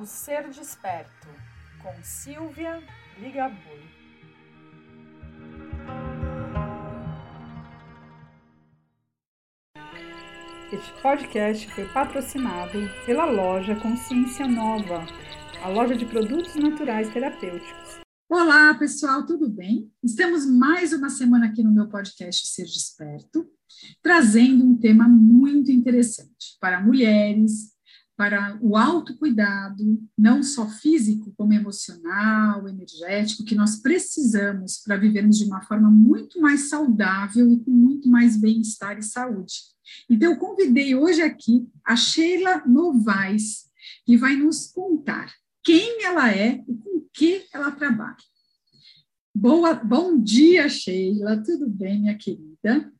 O Ser Desperto, com Silvia Ligabui. Este podcast foi patrocinado pela loja Consciência Nova, a loja de produtos naturais terapêuticos. Olá, pessoal, tudo bem? Estamos mais uma semana aqui no meu podcast Ser Desperto, trazendo um tema muito interessante para mulheres, para o autocuidado, não só físico, como emocional, energético, que nós precisamos para vivermos de uma forma muito mais saudável e com muito mais bem-estar e saúde. Então, eu convidei hoje aqui a Sheila Novaes, que vai nos contar quem ela é e com que ela trabalha. Boa, bom dia, Sheila, tudo bem, minha querida?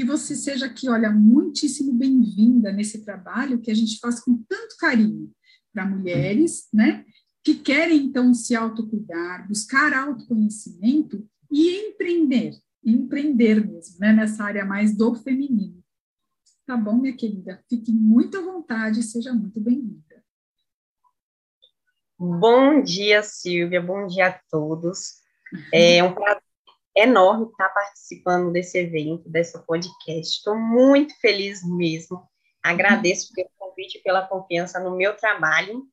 Que você seja aqui, olha, muitíssimo bem-vinda nesse trabalho que a gente faz com tanto carinho para mulheres, né, que querem então se autocuidar, buscar autoconhecimento e empreender, empreender mesmo, né, nessa área mais do feminino. Tá bom, minha querida? Fique muito à vontade, seja muito bem-vinda. Bom dia, Silvia, bom dia a todos. É um prazer enorme estar participando desse evento, dessa podcast. Estou muito feliz mesmo. Agradeço pelo convite e pela confiança no meu trabalho.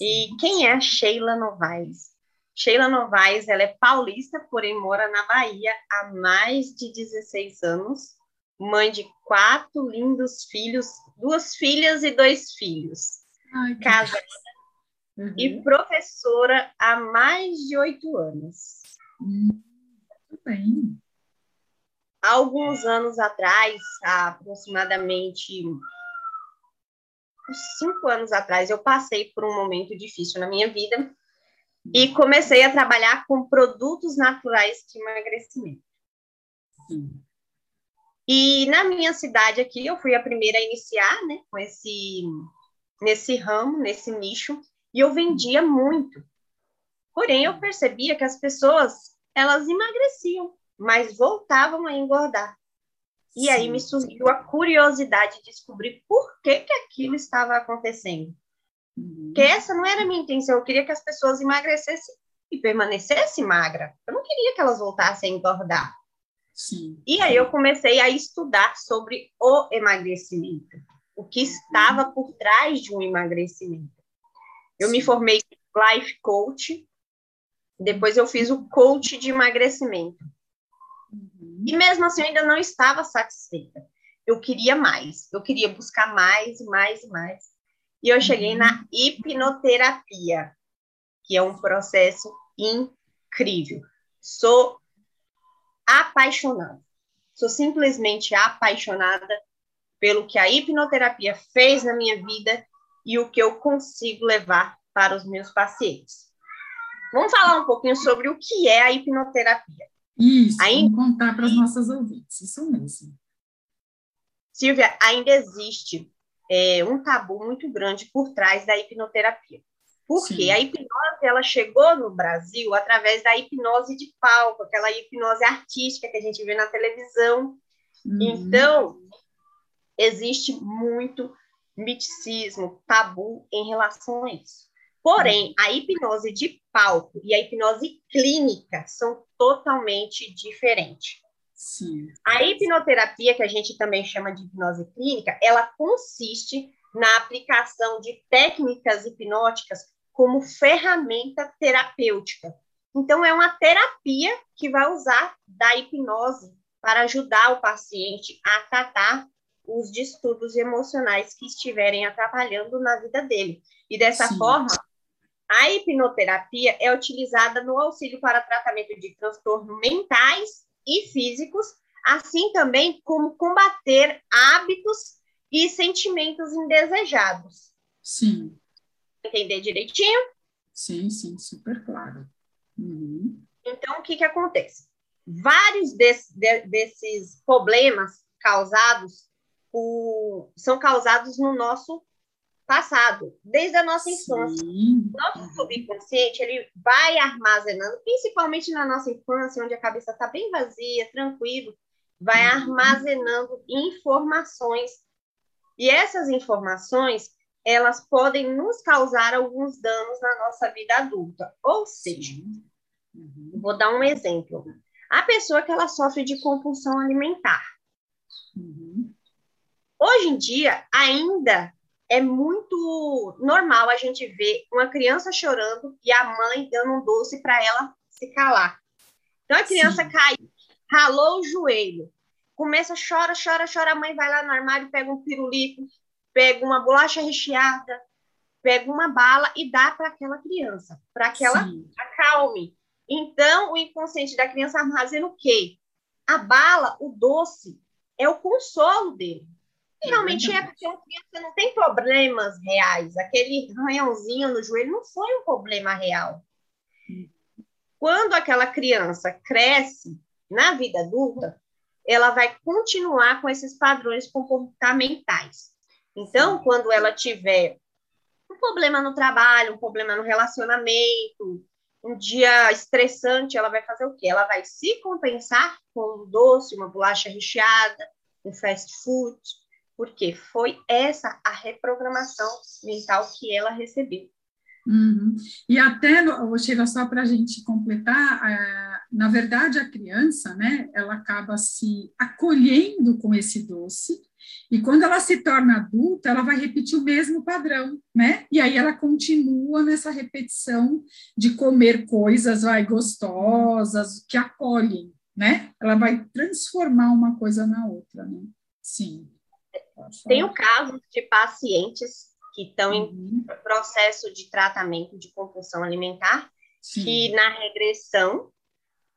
E quem é a Sheila Novaes? Sheila Novaes, ela é paulista, porém mora na Bahia há mais de 16 anos, mãe de quatro lindos filhos, duas filhas e dois filhos, casada uhum. e professora há mais de oito anos. Uhum bem. Alguns anos atrás, aproximadamente cinco anos atrás, eu passei por um momento difícil na minha vida e comecei a trabalhar com produtos naturais de emagrecimento. Sim. E na minha cidade aqui, eu fui a primeira a iniciar, né, com esse, nesse ramo, nesse nicho, e eu vendia muito. Porém, eu percebia que as pessoas elas emagreciam, mas voltavam a engordar. E Sim. aí me surgiu a curiosidade de descobrir por que, que aquilo estava acontecendo. Uhum. Que essa não era a minha intenção, eu queria que as pessoas emagrecessem e permanecessem magra. Eu não queria que elas voltassem a engordar. Sim. E aí eu comecei a estudar sobre o emagrecimento, o que estava por trás de um emagrecimento. Eu Sim. me formei life coach depois eu fiz o coach de emagrecimento. Uhum. E mesmo assim eu ainda não estava satisfeita. Eu queria mais, eu queria buscar mais, mais, mais. E eu cheguei uhum. na hipnoterapia, que é um processo incrível. Sou apaixonada. Sou simplesmente apaixonada pelo que a hipnoterapia fez na minha vida e o que eu consigo levar para os meus pacientes. Vamos falar um pouquinho sobre o que é a hipnoterapia. Isso, ainda... vamos contar para as nossas ouvintes, isso mesmo. Silvia, ainda existe é, um tabu muito grande por trás da hipnoterapia. Porque Sim. a hipnose ela chegou no Brasil através da hipnose de palco, aquela hipnose artística que a gente vê na televisão. Uhum. Então, existe muito miticismo, tabu em relação a isso. Porém, a hipnose de palco e a hipnose clínica são totalmente diferentes. Sim. A hipnoterapia, que a gente também chama de hipnose clínica, ela consiste na aplicação de técnicas hipnóticas como ferramenta terapêutica. Então, é uma terapia que vai usar da hipnose para ajudar o paciente a tratar os distúrbios emocionais que estiverem atrapalhando na vida dele. E dessa Sim. forma, a hipnoterapia é utilizada no auxílio para tratamento de transtornos mentais e físicos, assim também como combater hábitos e sentimentos indesejados. Sim. Entender direitinho? Sim, sim, super claro. Uhum. Então, o que, que acontece? Vários desse, de, desses problemas causados por, são causados no nosso passado, desde a nossa infância. Sim. Nosso subconsciente, ele vai armazenando, principalmente na nossa infância, onde a cabeça está bem vazia, tranquilo, vai uhum. armazenando informações. E essas informações elas podem nos causar alguns danos na nossa vida adulta. Ou seja, uhum. vou dar um exemplo. A pessoa que ela sofre de compulsão alimentar. Uhum. Hoje em dia, ainda é muito normal a gente ver uma criança chorando e a mãe dando um doce para ela se calar. Então a criança Sim. caiu, ralou o joelho, começa, chora, chora, chora, a mãe vai lá no armário, pega um pirulito, pega uma bolacha recheada, pega uma bala e dá para aquela criança, para que ela Sim. acalme. Então, o inconsciente da criança armazena o quê? A bala, o doce, é o consolo dele. E realmente é porque a criança não tem problemas reais. Aquele ranhãozinho no joelho não foi um problema real. Quando aquela criança cresce na vida adulta, ela vai continuar com esses padrões comportamentais. Então, quando ela tiver um problema no trabalho, um problema no relacionamento, um dia estressante, ela vai fazer o quê? Ela vai se compensar com um doce, uma bolacha recheada, um fast food, porque foi essa a reprogramação mental que ela recebeu. Uhum. E até, chegar só para a gente completar, na verdade, a criança, né, ela acaba se acolhendo com esse doce, e quando ela se torna adulta, ela vai repetir o mesmo padrão, né? E aí ela continua nessa repetição de comer coisas vai gostosas que acolhem, né? Ela vai transformar uma coisa na outra, né? Sim. Tem o caso de pacientes que estão uhum. em processo de tratamento de compulsão alimentar, Sim. que na regressão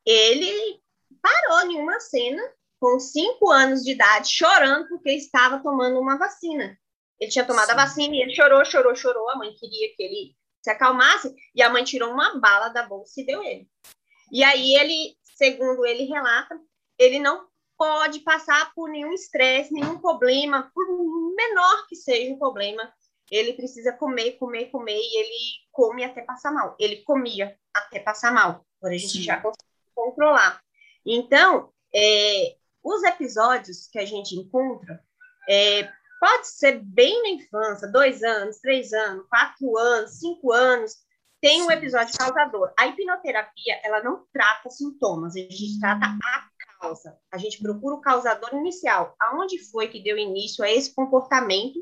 ele parou em uma cena com cinco anos de idade, chorando porque estava tomando uma vacina. Ele tinha tomado Sim. a vacina e ele chorou, chorou, chorou. A mãe queria que ele se acalmasse e a mãe tirou uma bala da bolsa e deu ele. E aí ele, segundo ele relata, ele não pode passar por nenhum estresse, nenhum problema, por menor que seja o problema. Ele precisa comer, comer, comer e ele come até passar mal. Ele comia até passar mal, por a gente Sim. já consegue controlar. Então, é, os episódios que a gente encontra é, pode ser bem na infância, dois anos, três anos, quatro anos, cinco anos, tem um episódio causador. A hipnoterapia, ela não trata sintomas, a gente trata a causa. A gente procura o causador inicial. Aonde foi que deu início a esse comportamento?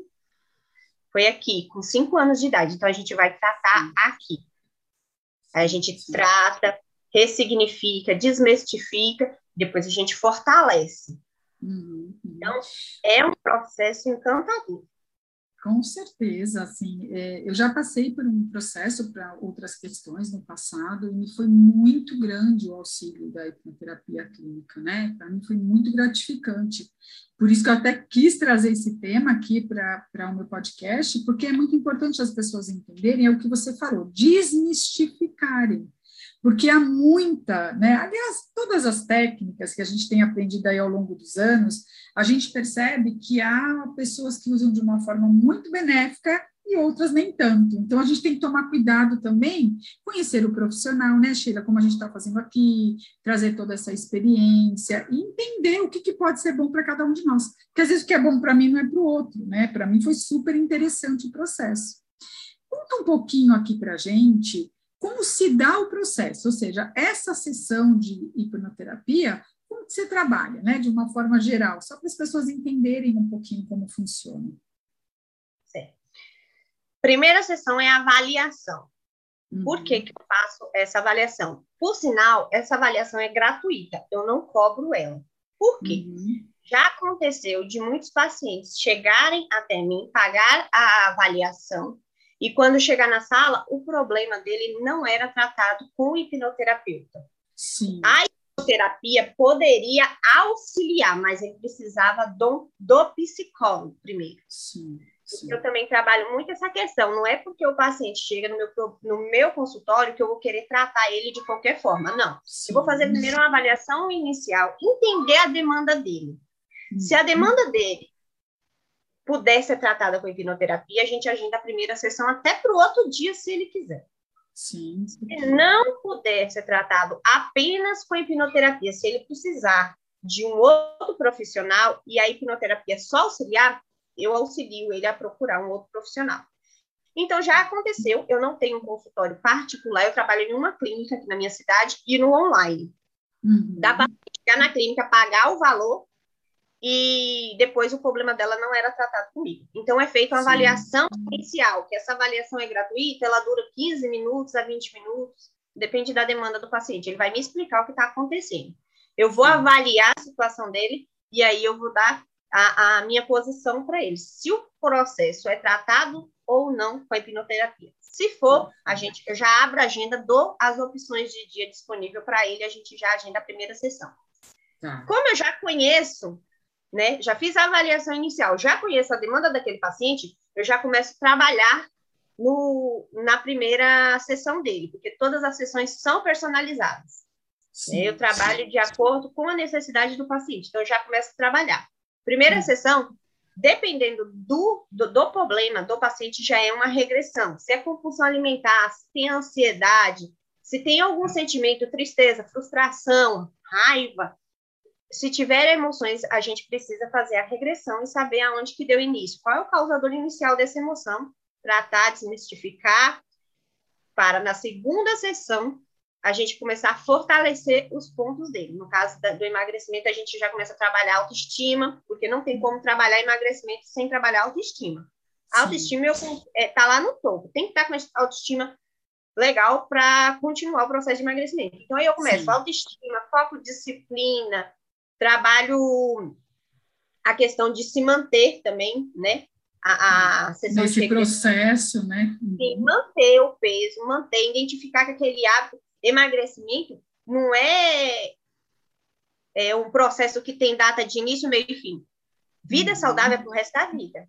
Foi aqui, com cinco anos de idade. Então, a gente vai tratar aqui. A gente trata, ressignifica, desmistifica depois a gente fortalece. Uhum. Então, é um processo encantador. Com certeza, assim, é, eu já passei por um processo para outras questões no passado e foi muito grande o auxílio da hipnoterapia clínica, né? Para mim foi muito gratificante. Por isso que eu até quis trazer esse tema aqui para o meu podcast, porque é muito importante as pessoas entenderem, é o que você falou, desmistificarem porque há muita, né? Aliás, todas as técnicas que a gente tem aprendido aí ao longo dos anos, a gente percebe que há pessoas que usam de uma forma muito benéfica e outras nem tanto. Então, a gente tem que tomar cuidado também, conhecer o profissional, né, Sheila, como a gente está fazendo aqui, trazer toda essa experiência e entender o que, que pode ser bom para cada um de nós. Porque às vezes o que é bom para mim não é para o outro, né? Para mim foi super interessante o processo. Conta um pouquinho aqui para a gente como se dá o processo, ou seja, essa sessão de hipnoterapia, como você trabalha, né, de uma forma geral, só para as pessoas entenderem um pouquinho como funciona. Certo. Primeira sessão é a avaliação. Uhum. Por que, que eu faço essa avaliação? Por sinal, essa avaliação é gratuita, eu não cobro ela. Por quê? Uhum. Já aconteceu de muitos pacientes chegarem até mim, pagar a avaliação, e quando chegar na sala, o problema dele não era tratado com o hipnoterapeuta. Sim. A hipnoterapia poderia auxiliar, mas ele precisava do, do psicólogo primeiro. Sim. Sim. Eu também trabalho muito essa questão. Não é porque o paciente chega no meu, no meu consultório que eu vou querer tratar ele de qualquer forma. Não. Sim. Eu vou fazer primeiro uma avaliação inicial, entender a demanda dele. Se a demanda dele puder ser tratada com hipnoterapia, a gente agenda a primeira sessão até para o outro dia, se ele quiser. Sim, sim. Se não puder ser tratado apenas com hipnoterapia, se ele precisar de um outro profissional e a hipnoterapia só auxiliar, eu auxilio ele a procurar um outro profissional. Então, já aconteceu, eu não tenho um consultório particular, eu trabalho em uma clínica aqui na minha cidade e no online. Uhum. Dá para chegar na clínica, pagar o valor e depois o problema dela não era tratado comigo. Então, é feita uma Sim. avaliação inicial, que essa avaliação é gratuita, ela dura 15 minutos a 20 minutos, depende da demanda do paciente. Ele vai me explicar o que está acontecendo. Eu vou avaliar a situação dele e aí eu vou dar a, a minha posição para ele. Se o processo é tratado ou não com a hipnoterapia. Se for, a gente, eu já abro a agenda, dou as opções de dia disponível para ele, a gente já agenda a primeira sessão. Tá. Como eu já conheço, né, já fiz a avaliação inicial, já conheço a demanda daquele paciente, eu já começo a trabalhar no, na primeira sessão dele, porque todas as sessões são personalizadas. Sim, eu trabalho sim. de acordo com a necessidade do paciente, então eu já começo a trabalhar. Primeira sessão, dependendo do, do, do, problema do paciente, já é uma regressão. Se é compulsão alimentar, se tem ansiedade, se tem algum sentimento, tristeza, frustração, raiva, se tiver emoções, a gente precisa fazer a regressão e saber aonde que deu início. Qual é o causador inicial dessa emoção? Tratar, desmistificar, para na segunda sessão a gente começar a fortalecer os pontos dele. No caso da, do emagrecimento, a gente já começa a trabalhar autoestima, porque não tem como trabalhar emagrecimento sem trabalhar autoestima. A autoestima está é, tá lá no topo, tem que estar tá com autoestima legal para continuar o processo de emagrecimento. Então, aí eu começo Sim. autoestima, foco, disciplina, trabalho a questão de se manter também, né? A, a sessão Nesse processo, né? Sim, manter o peso, manter, identificar que aquele hábito emagrecimento não é, é um processo que tem data de início, meio e fim. Vida uhum. saudável é pro resto da vida.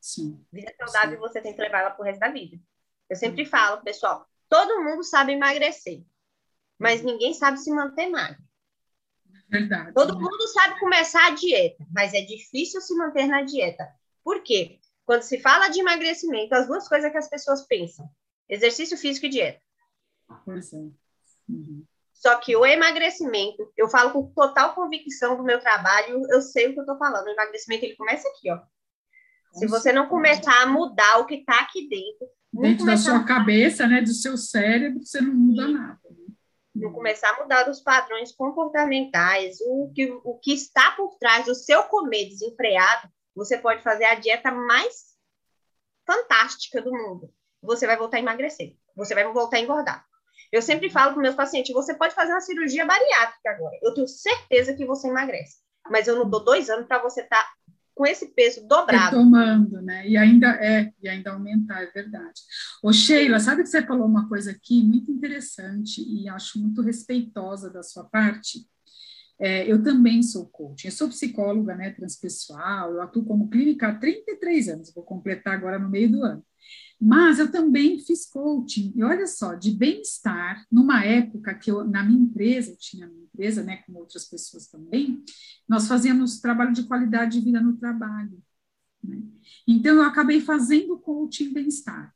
Sim. Vida saudável Sim. você tem que levar ela pro resto da vida. Eu sempre uhum. falo, pessoal, todo mundo sabe emagrecer, mas uhum. ninguém sabe se manter magro. Verdade. Todo mundo sabe começar a dieta, mas é difícil se manter na dieta. Por quê? Quando se fala de emagrecimento, as duas coisas que as pessoas pensam: exercício físico e dieta. Pois é. Uhum. Só que o emagrecimento, eu falo com total convicção do meu trabalho, eu sei o que eu estou falando. O emagrecimento ele começa aqui, ó. Se você não começar a mudar o que está aqui dentro, dentro da sua cabeça, né, do seu cérebro, você não muda nada. Né? Não começar a mudar os padrões comportamentais, o que, o que está por trás do seu comer desenfreado, você pode fazer a dieta mais fantástica do mundo. Você vai voltar a emagrecer, você vai voltar a engordar. Eu sempre falo para meus pacientes: você pode fazer uma cirurgia bariátrica agora. Eu tenho certeza que você emagrece. Mas eu não dou dois anos para você estar tá com esse peso dobrado. Retomando, né? E ainda é, e ainda aumentar, é verdade. Ô, Sheila, sabe que você falou uma coisa aqui muito interessante e acho muito respeitosa da sua parte? É, eu também sou coach, eu sou psicóloga né, transpessoal, eu atuo como clínica há 33 anos, vou completar agora no meio do ano. Mas eu também fiz coaching, e olha só, de bem-estar, numa época que eu, na minha empresa, eu tinha minha empresa, né, com outras pessoas também, nós fazíamos trabalho de qualidade de vida no trabalho. Né? Então, eu acabei fazendo coaching bem-estar.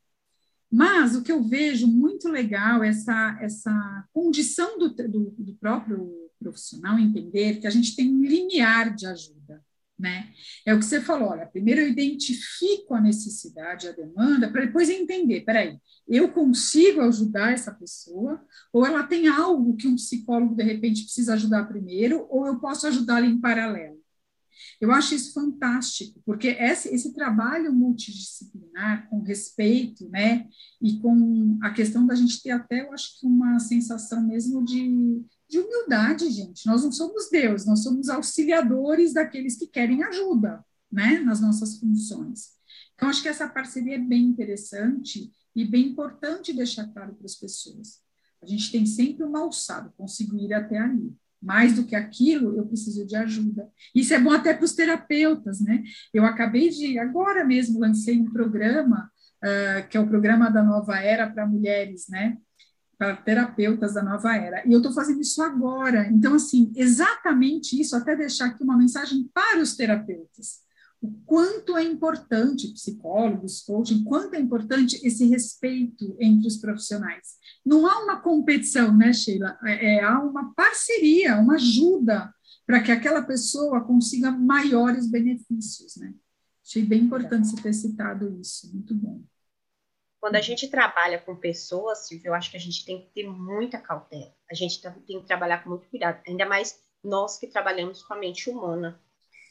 Mas o que eu vejo muito legal é essa, essa condição do, do, do próprio profissional entender que a gente tem um limiar de ajuda né? É o que você falou, olha, primeiro eu identifico a necessidade, a demanda, para depois entender, peraí, eu consigo ajudar essa pessoa, ou ela tem algo que um psicólogo, de repente, precisa ajudar primeiro, ou eu posso ajudá-la em paralelo. Eu acho isso fantástico, porque esse, esse trabalho multidisciplinar, com respeito, né, e com a questão da gente ter até, eu acho que uma sensação mesmo de de humildade, gente. Nós não somos Deus, nós somos auxiliadores daqueles que querem ajuda, né, nas nossas funções. Então, acho que essa parceria é bem interessante e bem importante deixar claro para as pessoas. A gente tem sempre uma alçada, consigo ir até ali. Mais do que aquilo, eu preciso de ajuda. Isso é bom até para os terapeutas, né? Eu acabei de, agora mesmo, lancei um programa, uh, que é o programa da Nova Era para Mulheres, né? Para terapeutas da nova era. E eu estou fazendo isso agora. Então, assim, exatamente isso, até deixar aqui uma mensagem para os terapeutas. O quanto é importante, psicólogos, coaching, quanto é importante esse respeito entre os profissionais. Não há uma competição, né, Sheila? É, é há uma parceria, uma ajuda para que aquela pessoa consiga maiores benefícios, né? Achei bem importante você ter citado isso, muito bom. Quando a gente trabalha com pessoas, Silvio, eu acho que a gente tem que ter muita cautela. A gente tem que trabalhar com muito cuidado, ainda mais nós que trabalhamos com a mente humana.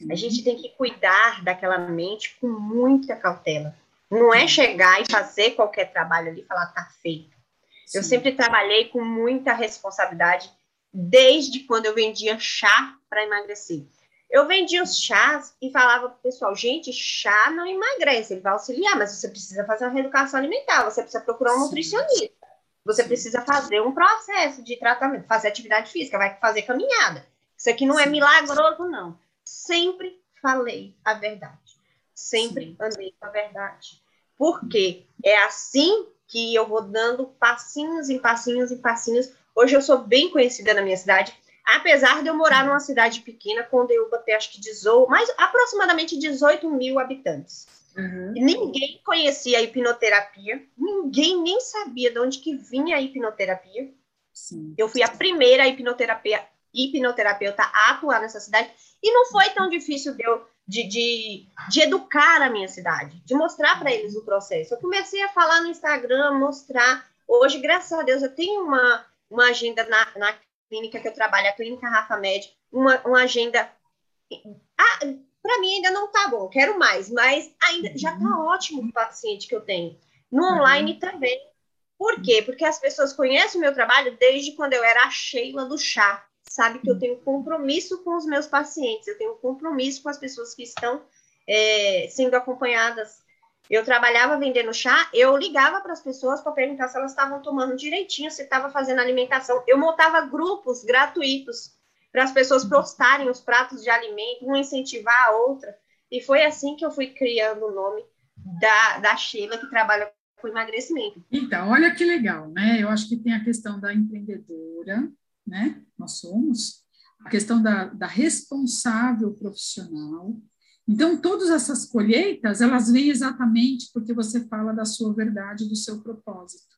A gente tem que cuidar daquela mente com muita cautela. Não é chegar e fazer qualquer trabalho ali e falar tá feito. Sim. Eu sempre trabalhei com muita responsabilidade desde quando eu vendia chá para emagrecer. Eu vendia os chás e falava para o pessoal, gente, chá não emagrece, ele vai auxiliar, mas você precisa fazer uma reeducação alimentar, você precisa procurar um nutricionista, você precisa fazer um processo de tratamento, fazer atividade física, vai fazer caminhada. Isso aqui não é milagroso, não. Sempre falei a verdade. Sempre andei com a verdade. Porque é assim que eu vou dando passinhos em passinhos em passinhos. Hoje eu sou bem conhecida na minha cidade apesar de eu morar numa cidade pequena, com Deuba ter acho que 18, mais aproximadamente 18 mil habitantes. Uhum. Ninguém conhecia a hipnoterapia, ninguém nem sabia de onde que vinha a hipnoterapia. Sim. Eu fui a primeira hipnoterapia, hipnoterapeuta a atuar nessa cidade, e não foi tão difícil de, eu, de, de, de educar a minha cidade, de mostrar para eles o processo. Eu comecei a falar no Instagram, mostrar. Hoje, graças a Deus, eu tenho uma, uma agenda na, na clínica que eu trabalho, a clínica Rafa Med, uma, uma agenda. Ah, para mim ainda não tá bom, quero mais, mas ainda uhum. já tá ótimo o paciente que eu tenho. No uhum. online uhum. também. Por quê? Porque as pessoas conhecem o meu trabalho desde quando eu era a Sheila do chá. Sabe que eu tenho compromisso com os meus pacientes, eu tenho compromisso com as pessoas que estão é, sendo acompanhadas eu trabalhava vendendo chá, eu ligava para as pessoas para perguntar se elas estavam tomando direitinho, se estava fazendo alimentação. Eu montava grupos gratuitos para as pessoas postarem os pratos de alimento, uma incentivar a outra. E foi assim que eu fui criando o nome da, da Sheila, que trabalha com emagrecimento. Então, olha que legal, né? Eu acho que tem a questão da empreendedora, né? Nós somos, a questão da, da responsável profissional, então, todas essas colheitas, elas vêm exatamente porque você fala da sua verdade, do seu propósito.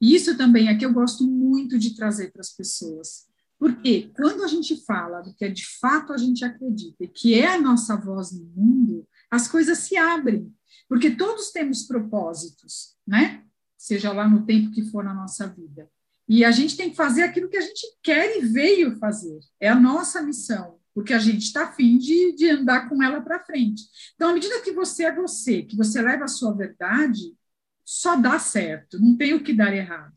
E isso também é que eu gosto muito de trazer para as pessoas. Porque quando a gente fala do que é de fato a gente acredita, que é a nossa voz no mundo, as coisas se abrem. Porque todos temos propósitos, né? Seja lá no tempo que for na nossa vida. E a gente tem que fazer aquilo que a gente quer e veio fazer. É a nossa missão porque a gente está afim de, de andar com ela para frente. Então, à medida que você é você, que você leva a sua verdade, só dá certo, não tem o que dar errado.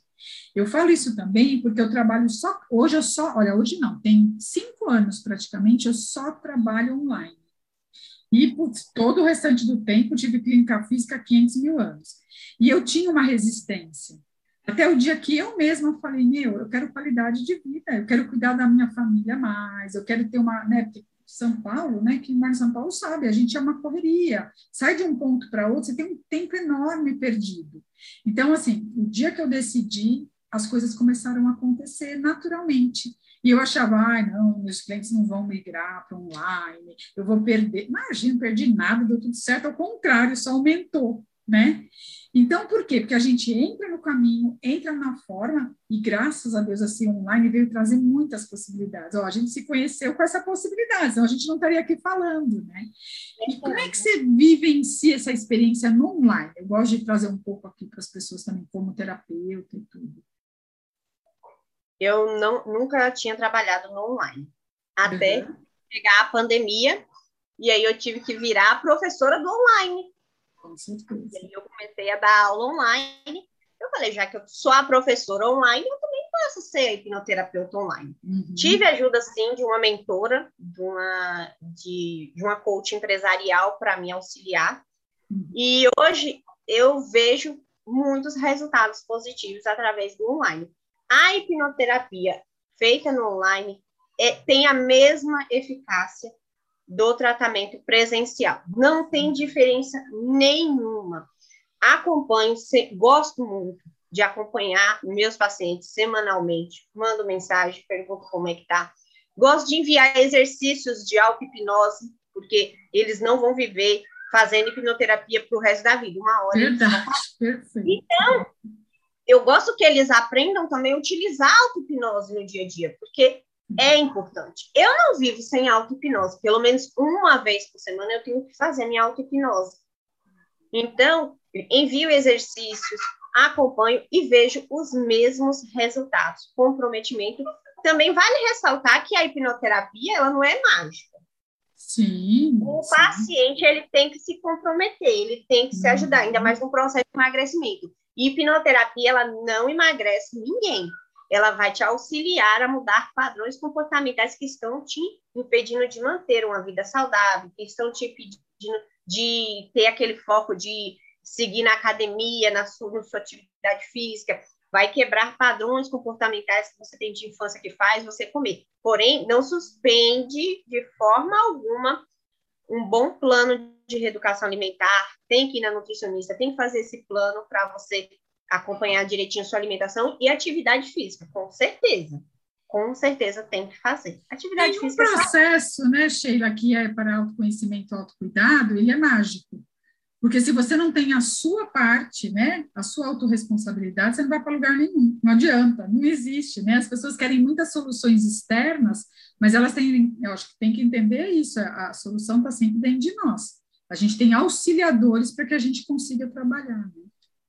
Eu falo isso também porque eu trabalho só. Hoje eu só. Olha, hoje não, tem cinco anos praticamente, eu só trabalho online. E putz, todo o restante do tempo tive clínica física há 500 mil anos. E eu tinha uma resistência. Até o dia que eu mesma falei, meu, eu quero qualidade de vida, eu quero cuidar da minha família mais, eu quero ter uma, né, São Paulo, né, quem mora em São Paulo sabe, a gente é uma correria, sai de um ponto para outro, você tem um tempo enorme perdido. Então, assim, o dia que eu decidi, as coisas começaram a acontecer naturalmente. E eu achava, ai, não, meus clientes não vão migrar para online, eu vou perder. Imagina, perdi nada, deu tudo certo, ao contrário, só aumentou, né? Então, por quê? Porque a gente entra no caminho, entra na forma, e graças a Deus, assim, online veio trazer muitas possibilidades. Ó, a gente se conheceu com essa possibilidade, senão a gente não estaria aqui falando, né? E como é que você vivencia essa experiência no online? Eu gosto de trazer um pouco aqui para as pessoas também, como terapeuta e tudo. Eu não, nunca tinha trabalhado no online, até uhum. pegar a pandemia, e aí eu tive que virar professora do online com certeza. E aí eu comecei a dar aula online. Eu falei, já que eu sou a professora online, eu também posso ser hipnoterapeuta online. Uhum. Tive ajuda, sim, de uma mentora, de uma, de, de uma coach empresarial para me auxiliar. Uhum. E hoje eu vejo muitos resultados positivos através do online. A hipnoterapia feita no online é, tem a mesma eficácia do tratamento presencial. Não tem diferença nenhuma. Acompanho, gosto muito de acompanhar meus pacientes semanalmente, mando mensagem, pergunto como é que tá. Gosto de enviar exercícios de auto-hipnose, porque eles não vão viver fazendo hipnoterapia para o resto da vida, uma hora. Verdade, perfeito. Então, eu gosto que eles aprendam também a utilizar a auto-hipnose no dia a dia, porque é importante. Eu não vivo sem auto-hipnose. Pelo menos uma vez por semana eu tenho que fazer minha auto-hipnose. Então, envio exercícios, acompanho e vejo os mesmos resultados. Comprometimento. Também vale ressaltar que a hipnoterapia ela não é mágica. Sim. O sim. paciente ele tem que se comprometer, ele tem que se ajudar, ainda mais no processo de emagrecimento. E hipnoterapia ela não emagrece ninguém. Ela vai te auxiliar a mudar padrões comportamentais que estão te impedindo de manter uma vida saudável, que estão te impedindo de ter aquele foco de seguir na academia, na sua, na sua atividade física, vai quebrar padrões comportamentais que você tem de infância que faz você comer. Porém, não suspende de forma alguma um bom plano de reeducação alimentar, tem que ir na nutricionista, tem que fazer esse plano para você acompanhar direitinho a sua alimentação e atividade física, com certeza. Com certeza tem que fazer. Atividade Nenhum física. é processo, né, Sheila, que é para autoconhecimento e autocuidado, ele é mágico. Porque se você não tem a sua parte, né, a sua autorresponsabilidade, você não vai para lugar nenhum. Não adianta, não existe, né? As pessoas querem muitas soluções externas, mas elas têm, eu acho que tem que entender isso, a, a solução está sempre dentro de nós. A gente tem auxiliadores para que a gente consiga trabalhar, né?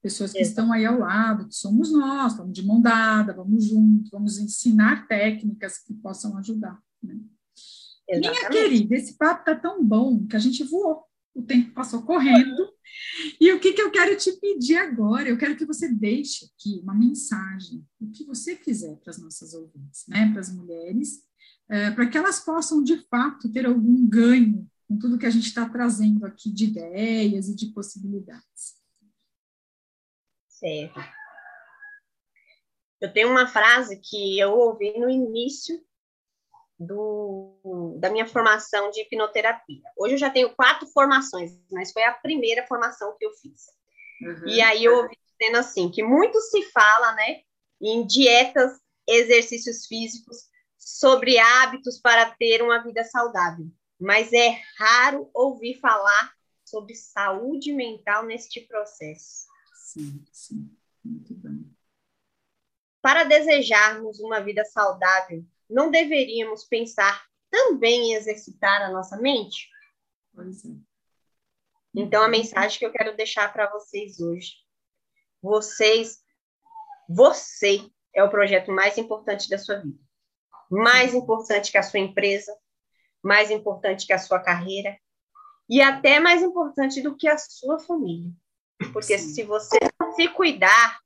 Pessoas que estão aí ao lado, que somos nós, estamos de mão dada, vamos juntos, vamos ensinar técnicas que possam ajudar. Né? Minha querida, esse papo está tão bom que a gente voou o tempo passou correndo. E o que, que eu quero te pedir agora? Eu quero que você deixe aqui uma mensagem, o que você quiser para as nossas ouvintes, né? para as mulheres, é, para que elas possam, de fato, ter algum ganho com tudo que a gente está trazendo aqui de ideias e de possibilidades. Certo. Eu tenho uma frase que eu ouvi no início do, da minha formação de hipnoterapia. Hoje eu já tenho quatro formações, mas foi a primeira formação que eu fiz. Uhum. E aí eu ouvi dizendo assim, que muito se fala, né, em dietas, exercícios físicos, sobre hábitos para ter uma vida saudável, mas é raro ouvir falar sobre saúde mental neste processo. Sim, sim, muito bem. Para desejarmos uma vida saudável, não deveríamos pensar também em exercitar a nossa mente? Pois é. Então, a mensagem que eu quero deixar para vocês hoje. Vocês, você é o projeto mais importante da sua vida. Mais importante que a sua empresa, mais importante que a sua carreira e até mais importante do que a sua família. Porque Sim. se você se cuidar,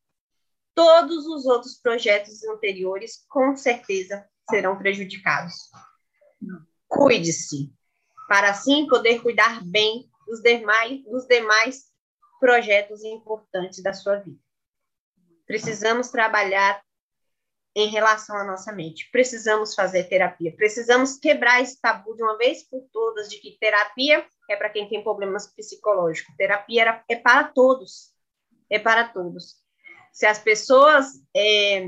todos os outros projetos anteriores, com certeza, serão prejudicados. Cuide-se, para assim poder cuidar bem dos demais, dos demais projetos importantes da sua vida. Precisamos trabalhar em relação à nossa mente. Precisamos fazer terapia. Precisamos quebrar esse tabu de uma vez por todas de que terapia é para quem tem problemas psicológicos. Terapia é para todos. É para todos. Se as pessoas é,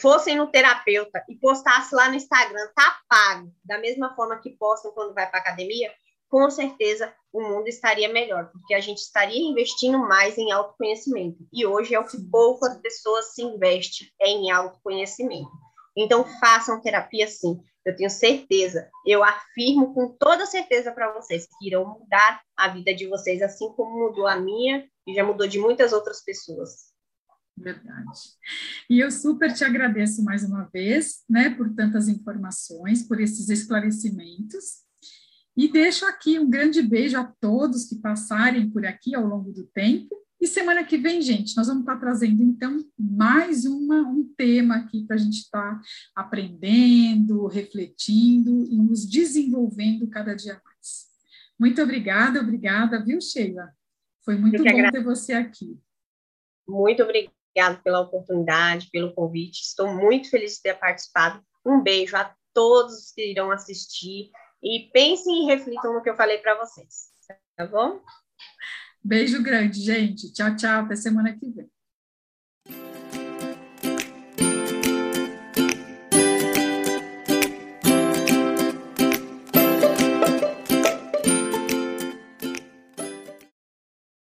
fossem no terapeuta e postassem lá no Instagram, tá pago, da mesma forma que postam quando vai para academia, com certeza o mundo estaria melhor, porque a gente estaria investindo mais em autoconhecimento. E hoje é o que poucas pessoas se investem é em autoconhecimento. Então façam terapia sim. Eu tenho certeza, eu afirmo com toda certeza para vocês que irão mudar a vida de vocês, assim como mudou a minha e já mudou de muitas outras pessoas. Verdade. E eu super te agradeço mais uma vez, né, por tantas informações, por esses esclarecimentos. E deixo aqui um grande beijo a todos que passarem por aqui ao longo do tempo. E semana que vem, gente, nós vamos estar trazendo, então, mais uma, um tema aqui para a gente estar aprendendo, refletindo e nos desenvolvendo cada dia mais. Muito obrigada, obrigada, viu, Sheila? Foi muito bom ter você aqui. Muito obrigada obrigado pela oportunidade, pelo convite. Estou muito feliz de ter participado. Um beijo a todos que irão assistir e pensem e reflitam no que eu falei para vocês, tá bom? Beijo grande, gente. Tchau, tchau. Até semana que vem.